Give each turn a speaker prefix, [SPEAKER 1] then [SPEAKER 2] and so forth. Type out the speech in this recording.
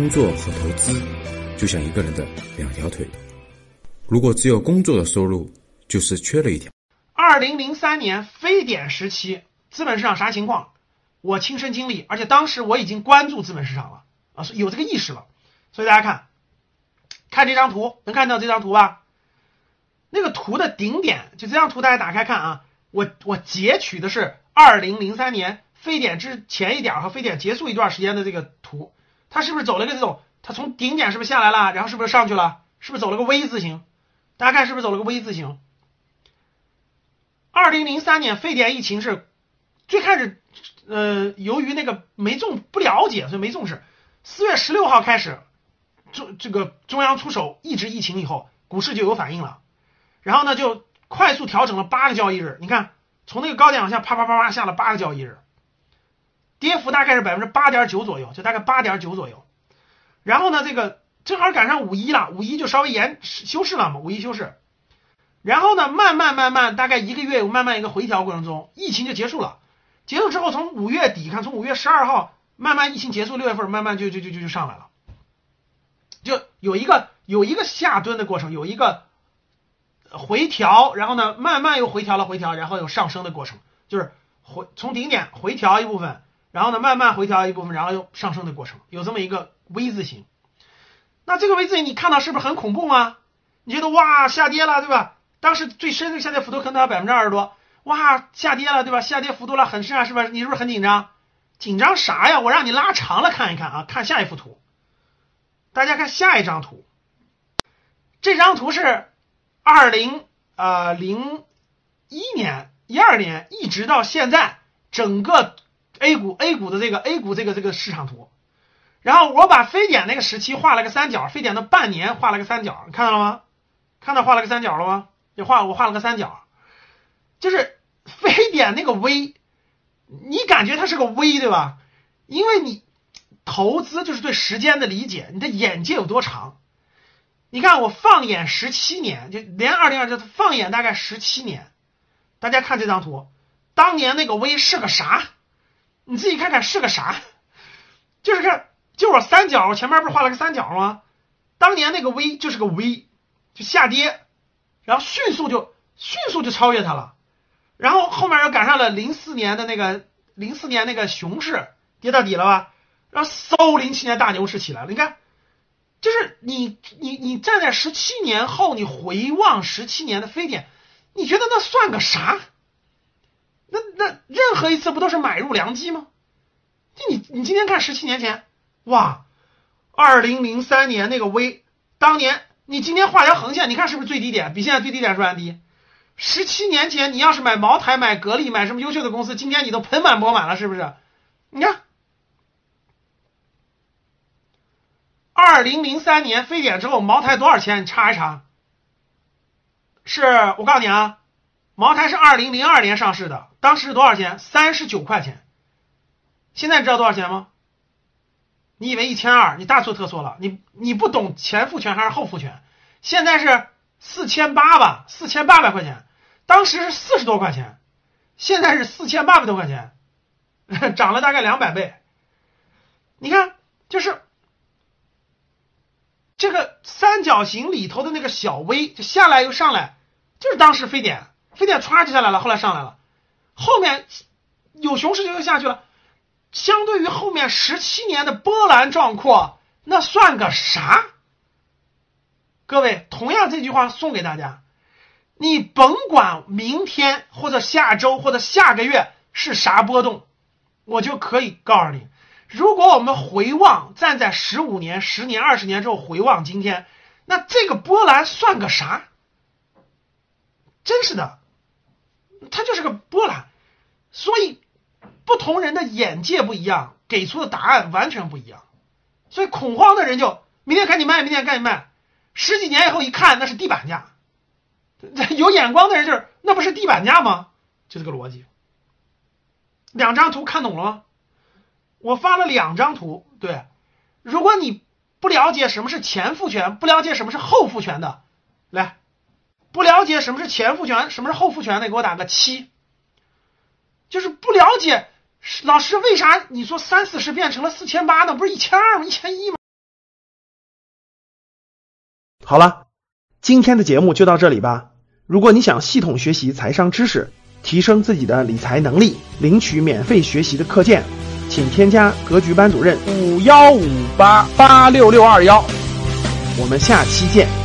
[SPEAKER 1] 工作和投资就像一个人的两条腿，如果只有工作的收入，就是缺了一条。
[SPEAKER 2] 二零零三年非典时期，资本市场啥情况？我亲身经历，而且当时我已经关注资本市场了啊，有这个意识了。所以大家看，看这张图，能看到这张图吧？那个图的顶点，就这张图，大家打开看啊。我我截取的是二零零三年非典之前一点和非典结束一段时间的这个图，它是不是走了个这种？它从顶点是不是下来了？然后是不是上去了？是不是走了个 V 字形？大家看是不是走了个 V 字形？二零零三年非典疫情是最开始，呃，由于那个没重不了解，所以没重视。四月十六号开始，中这个中央出手抑制疫情以后，股市就有反应了。然后呢，就快速调整了八个交易日。你看，从那个高点往下啪啪啪啪下了八个交易日，跌幅大概是百分之八点九左右，就大概八点九左右。然后呢，这个正好赶上五一了，五一就稍微延休市了嘛，五一休市。然后呢，慢慢慢慢，大概一个月有慢慢一个回调过程中，疫情就结束了。结束之后，从五月底看，从五月十二号慢慢疫情结束，六月份慢慢就就就就就上来了，就有一个有一个下蹲的过程，有一个回调，然后呢，慢慢又回调了回调，然后有上升的过程，就是回从顶点回调一部分，然后呢慢慢回调一部分，然后又上升的过程，有这么一个 V 字形。那这个 V 字形你看到是不是很恐怖吗？你觉得哇下跌了，对吧？当时最深的下跌幅度可能到百分之二十多，哇，下跌了，对吧？下跌幅度了很深啊，是不是？你是不是很紧张？紧张啥呀？我让你拉长了看一看啊，看下一幅图。大家看下一张图，这张图是二零呃零一年、一二年一直到现在整个 A 股 A 股的这个 A 股这个这个市场图。然后我把非典那个时期画了个三角，非典的半年画了个三角，你看到了吗？看到画了个三角了吗？就画我画了个三角，就是非典那个 V，你感觉它是个 V 对吧？因为你投资就是对时间的理解，你的眼界有多长？你看我放眼十七年，就连二零二就放眼大概十七年，大家看这张图，当年那个 V 是个啥？你自己看看是个啥？就是看，就我三角，前面不是画了个三角吗？当年那个 V 就是个 V，就下跌。然后迅速就迅速就超越它了，然后后面又赶上了零四年的那个零四年那个熊市跌到底了吧，然后嗖零七年大牛市起来了。你看，就是你你你站在十七年后，你回望十七年的非典，你觉得那算个啥？那那任何一次不都是买入良机吗？就你你今天看十七年前，哇，二零零三年那个 V，当年。你今天画条横线，你看是不是最低点？比现在最低点是不是还低？十七年前你要是买茅台、买格力、买什么优秀的公司，今天你都盆满钵满了，是不是？你看，二零零三年非典之后，茅台多少钱？你查一查。是我告诉你啊，茅台是二零零二年上市的，当时是多少钱？三十九块钱。现在知道多少钱吗？你以为一千二，你大错特错了。你你不懂前复权还是后复权？现在是四千八吧，四千八百块钱，当时是四十多块钱，现在是四千八百多块钱，涨了大概两百倍。你看，就是这个三角形里头的那个小 V，就下来又上来，就是当时非典，非典歘就下来了，后来上来了，后面有熊市就又下去了。相对于后面十七年的波澜壮阔，那算个啥？各位，同样这句话送给大家：你甭管明天或者下周或者下个月是啥波动，我就可以告诉你，如果我们回望，站在十五年、十年、二十年之后回望今天，那这个波澜算个啥？真是的，它就是个波澜，所以。不同人的眼界不一样，给出的答案完全不一样，所以恐慌的人就明天赶紧卖，明天赶紧卖，十几年以后一看那是地板价，有眼光的人就是那不是地板价吗？就这个逻辑。两张图看懂了吗？我发了两张图，对，如果你不了解什么是前复权，不了解什么是后复权的，来，不了解什么是前复权，什么是后复权的，给我打个七，就是不了解。老师，为啥你说三四十变成了四千八呢？不是一千二吗？一千一吗？好了，今天的节目就到这里吧。如果你想系统学习财商知识，提升自己的理财能力，领取免费学习的课件，请添加格局班主任
[SPEAKER 3] 五幺五八八六六二幺。
[SPEAKER 2] 我们下期见。